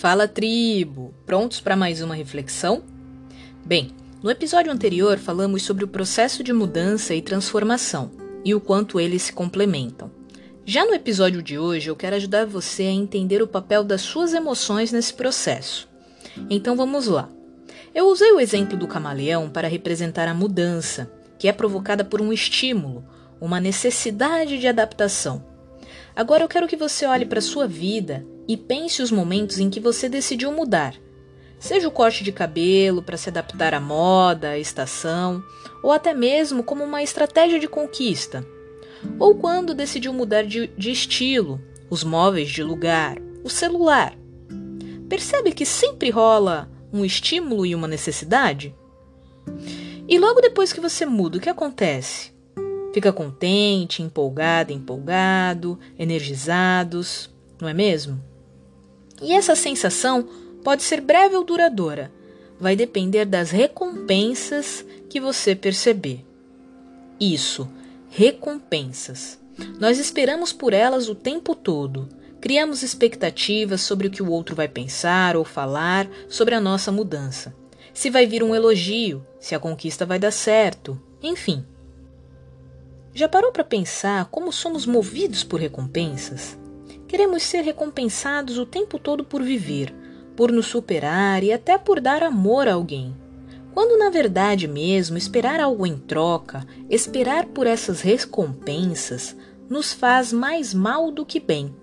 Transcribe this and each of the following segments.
Fala tribo! Prontos para mais uma reflexão? Bem, no episódio anterior falamos sobre o processo de mudança e transformação e o quanto eles se complementam. Já no episódio de hoje, eu quero ajudar você a entender o papel das suas emoções nesse processo. Então vamos lá. Eu usei o exemplo do camaleão para representar a mudança, que é provocada por um estímulo, uma necessidade de adaptação. Agora eu quero que você olhe para a sua vida e pense os momentos em que você decidiu mudar. Seja o corte de cabelo para se adaptar à moda, à estação, ou até mesmo como uma estratégia de conquista. Ou quando decidiu mudar de, de estilo, os móveis de lugar, o celular. Percebe que sempre rola um estímulo e uma necessidade? E logo depois que você muda, o que acontece? Fica contente, empolgada, empolgado, energizados, não é mesmo? E essa sensação pode ser breve ou duradoura, vai depender das recompensas que você perceber. Isso, recompensas. Nós esperamos por elas o tempo todo. Criamos expectativas sobre o que o outro vai pensar ou falar sobre a nossa mudança. Se vai vir um elogio, se a conquista vai dar certo, enfim. Já parou para pensar como somos movidos por recompensas? Queremos ser recompensados o tempo todo por viver, por nos superar e até por dar amor a alguém. Quando na verdade mesmo esperar algo em troca, esperar por essas recompensas, nos faz mais mal do que bem.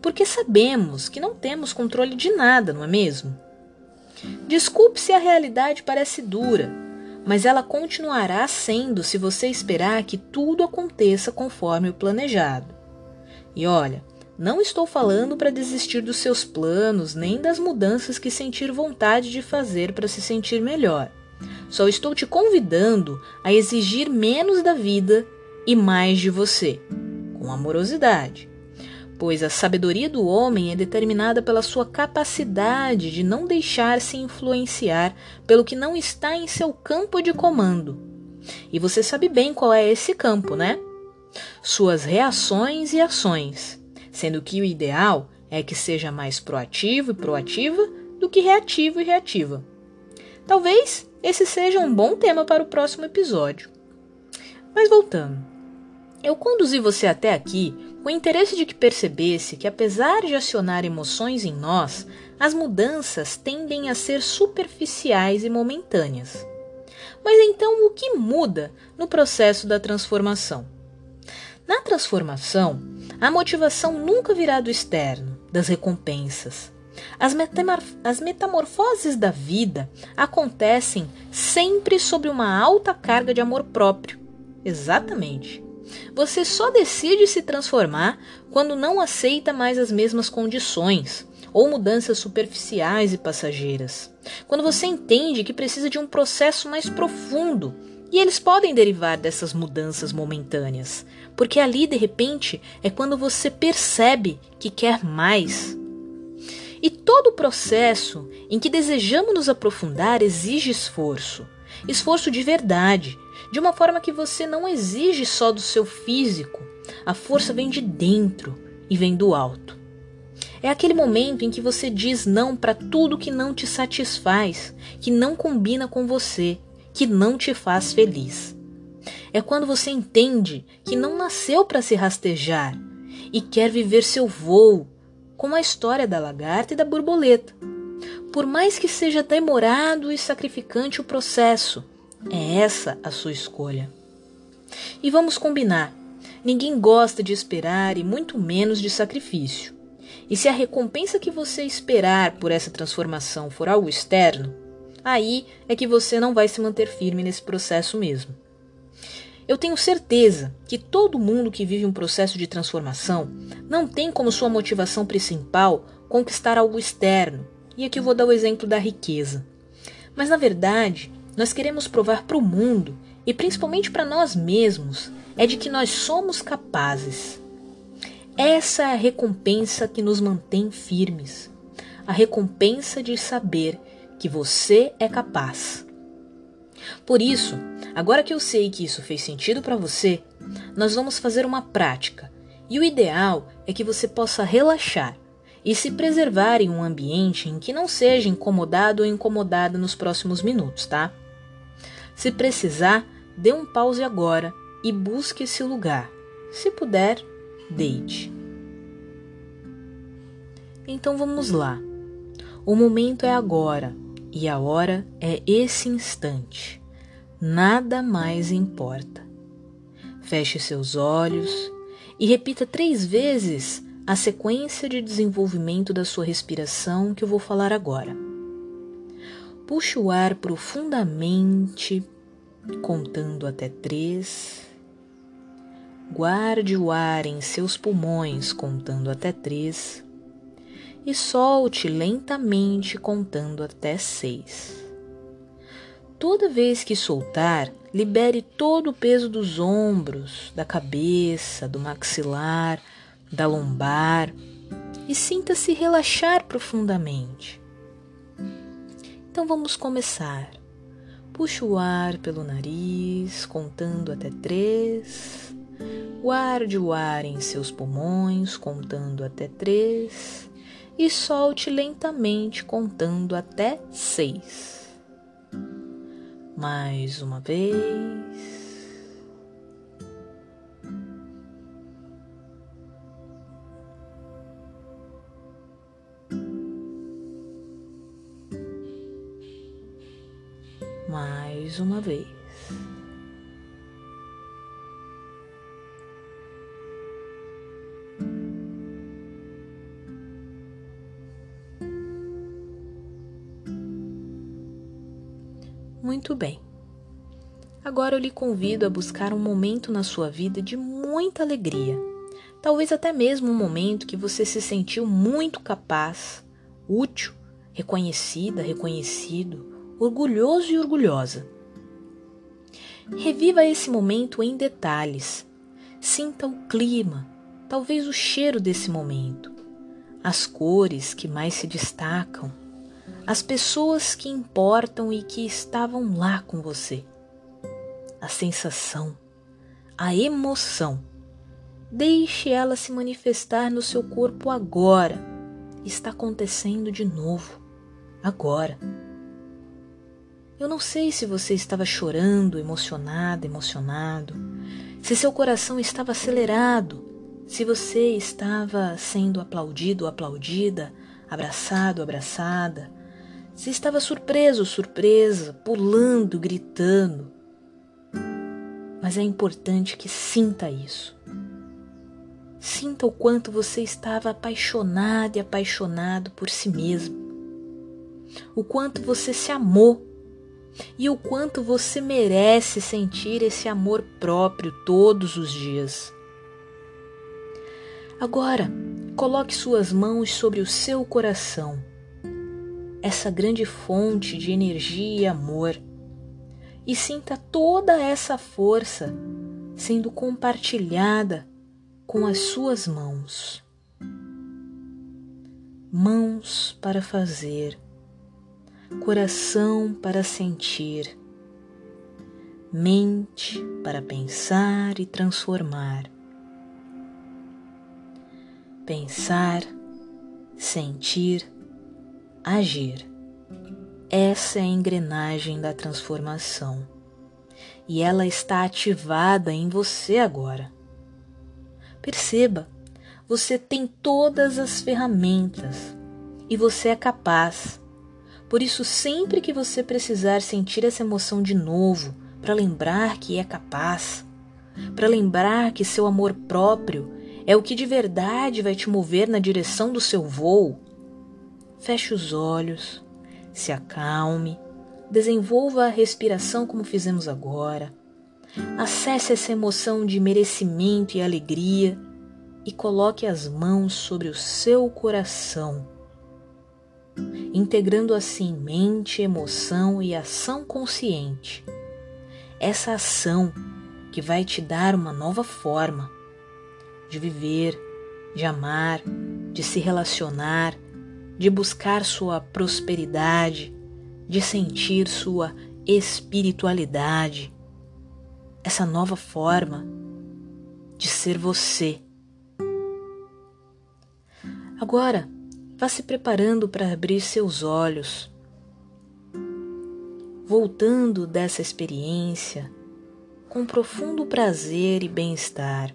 Porque sabemos que não temos controle de nada, não é mesmo? Desculpe se a realidade parece dura, mas ela continuará sendo se você esperar que tudo aconteça conforme o planejado. E olha, não estou falando para desistir dos seus planos nem das mudanças que sentir vontade de fazer para se sentir melhor. Só estou te convidando a exigir menos da vida e mais de você, com amorosidade. Pois a sabedoria do homem é determinada pela sua capacidade de não deixar-se influenciar pelo que não está em seu campo de comando. E você sabe bem qual é esse campo, né? Suas reações e ações sendo que o ideal é que seja mais proativo e proativa do que reativo e reativa. Talvez esse seja um bom tema para o próximo episódio. Mas voltando, eu conduzi você até aqui com o interesse de que percebesse que, apesar de acionar emoções em nós, as mudanças tendem a ser superficiais e momentâneas. Mas então o que muda no processo da transformação? Na transformação, a motivação nunca virá do externo, das recompensas. As, as metamorfoses da vida acontecem sempre sob uma alta carga de amor próprio. Exatamente. Você só decide se transformar quando não aceita mais as mesmas condições ou mudanças superficiais e passageiras. Quando você entende que precisa de um processo mais profundo e eles podem derivar dessas mudanças momentâneas, porque ali de repente é quando você percebe que quer mais. E todo o processo em que desejamos nos aprofundar exige esforço, esforço de verdade, de uma forma que você não exige só do seu físico, a força vem de dentro e vem do alto. É aquele momento em que você diz não para tudo que não te satisfaz, que não combina com você, que não te faz feliz. É quando você entende que não nasceu para se rastejar e quer viver seu voo, como a história da lagarta e da borboleta. Por mais que seja demorado e sacrificante o processo, é essa a sua escolha. E vamos combinar: ninguém gosta de esperar e muito menos de sacrifício. E se a recompensa que você esperar por essa transformação for algo externo, aí é que você não vai se manter firme nesse processo mesmo. Eu tenho certeza que todo mundo que vive um processo de transformação não tem como sua motivação principal conquistar algo externo, e aqui eu vou dar o exemplo da riqueza. Mas na verdade, nós queremos provar para o mundo, e principalmente para nós mesmos, é de que nós somos capazes. Essa é a recompensa que nos mantém firmes. A recompensa de saber que você é capaz. Por isso, agora que eu sei que isso fez sentido para você, nós vamos fazer uma prática. E o ideal é que você possa relaxar e se preservar em um ambiente em que não seja incomodado ou incomodada nos próximos minutos, tá? Se precisar, dê um pause agora e busque esse lugar. Se puder, deite. Então vamos lá. O momento é agora e a hora é esse instante. Nada mais importa. Feche seus olhos e repita três vezes a sequência de desenvolvimento da sua respiração que eu vou falar agora. Puxe o ar profundamente, contando até três. Guarde o ar em seus pulmões, contando até três. E solte lentamente, contando até seis. Toda vez que soltar, libere todo o peso dos ombros, da cabeça, do maxilar da lombar e sinta-se relaxar profundamente. Então vamos começar. Puxe o ar pelo nariz, contando até três. Guarde o ar em seus pulmões, contando até três. E solte lentamente, contando até seis. Mais uma vez. mais uma vez. Muito bem. Agora eu lhe convido a buscar um momento na sua vida de muita alegria. Talvez até mesmo um momento que você se sentiu muito capaz, útil, reconhecida, reconhecido, orgulhoso e orgulhosa. Reviva esse momento em detalhes. Sinta o clima, talvez o cheiro desse momento, as cores que mais se destacam, as pessoas que importam e que estavam lá com você. A sensação, a emoção. Deixe ela se manifestar no seu corpo agora. Está acontecendo de novo, agora. Eu não sei se você estava chorando, emocionada, emocionado, se seu coração estava acelerado, se você estava sendo aplaudido aplaudida, abraçado, abraçada, se estava surpreso, surpresa, pulando, gritando. Mas é importante que sinta isso. Sinta o quanto você estava apaixonado e apaixonado por si mesmo. O quanto você se amou e o quanto você merece sentir esse amor próprio todos os dias. Agora, coloque suas mãos sobre o seu coração, essa grande fonte de energia e amor, e sinta toda essa força sendo compartilhada com as suas mãos. Mãos para fazer coração para sentir, mente para pensar e transformar. Pensar, sentir, agir. Essa é a engrenagem da transformação e ela está ativada em você agora. Perceba, você tem todas as ferramentas e você é capaz por isso, sempre que você precisar sentir essa emoção de novo, para lembrar que é capaz, para lembrar que seu amor próprio é o que de verdade vai te mover na direção do seu voo, feche os olhos, se acalme, desenvolva a respiração como fizemos agora, acesse essa emoção de merecimento e alegria e coloque as mãos sobre o seu coração integrando assim mente, emoção e ação consciente. Essa ação que vai te dar uma nova forma de viver, de amar, de se relacionar, de buscar sua prosperidade, de sentir sua espiritualidade. Essa nova forma de ser você. Agora, vá se preparando para abrir seus olhos, voltando dessa experiência com profundo prazer e bem-estar.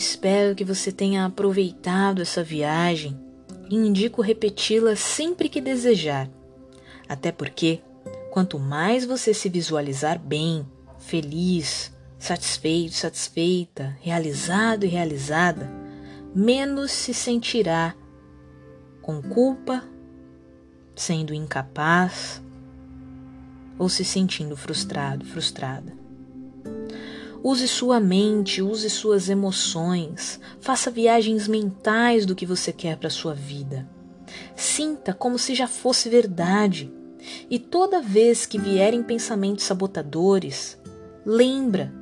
Espero que você tenha aproveitado essa viagem e indico repeti-la sempre que desejar. Até porque, quanto mais você se visualizar bem, feliz, satisfeito, satisfeita, realizado e realizada, menos se sentirá com culpa, sendo incapaz ou se sentindo frustrado, frustrada. Use sua mente, use suas emoções, faça viagens mentais do que você quer para sua vida. Sinta como se já fosse verdade. E toda vez que vierem pensamentos sabotadores, lembra,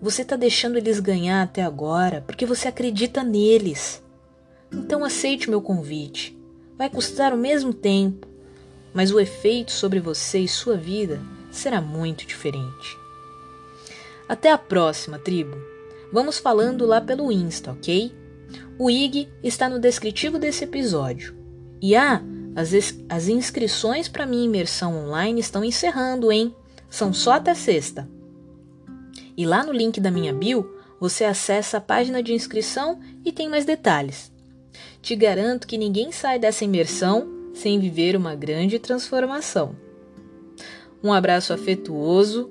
você está deixando eles ganhar até agora porque você acredita neles. Então aceite meu convite. Vai custar o mesmo tempo, mas o efeito sobre você e sua vida será muito diferente. Até a próxima, tribo. Vamos falando lá pelo Insta, ok? O IG está no descritivo desse episódio. E ah, as, as inscrições para minha imersão online estão encerrando, hein? São só até sexta. E lá no link da minha bio, você acessa a página de inscrição e tem mais detalhes. Te garanto que ninguém sai dessa imersão sem viver uma grande transformação. Um abraço afetuoso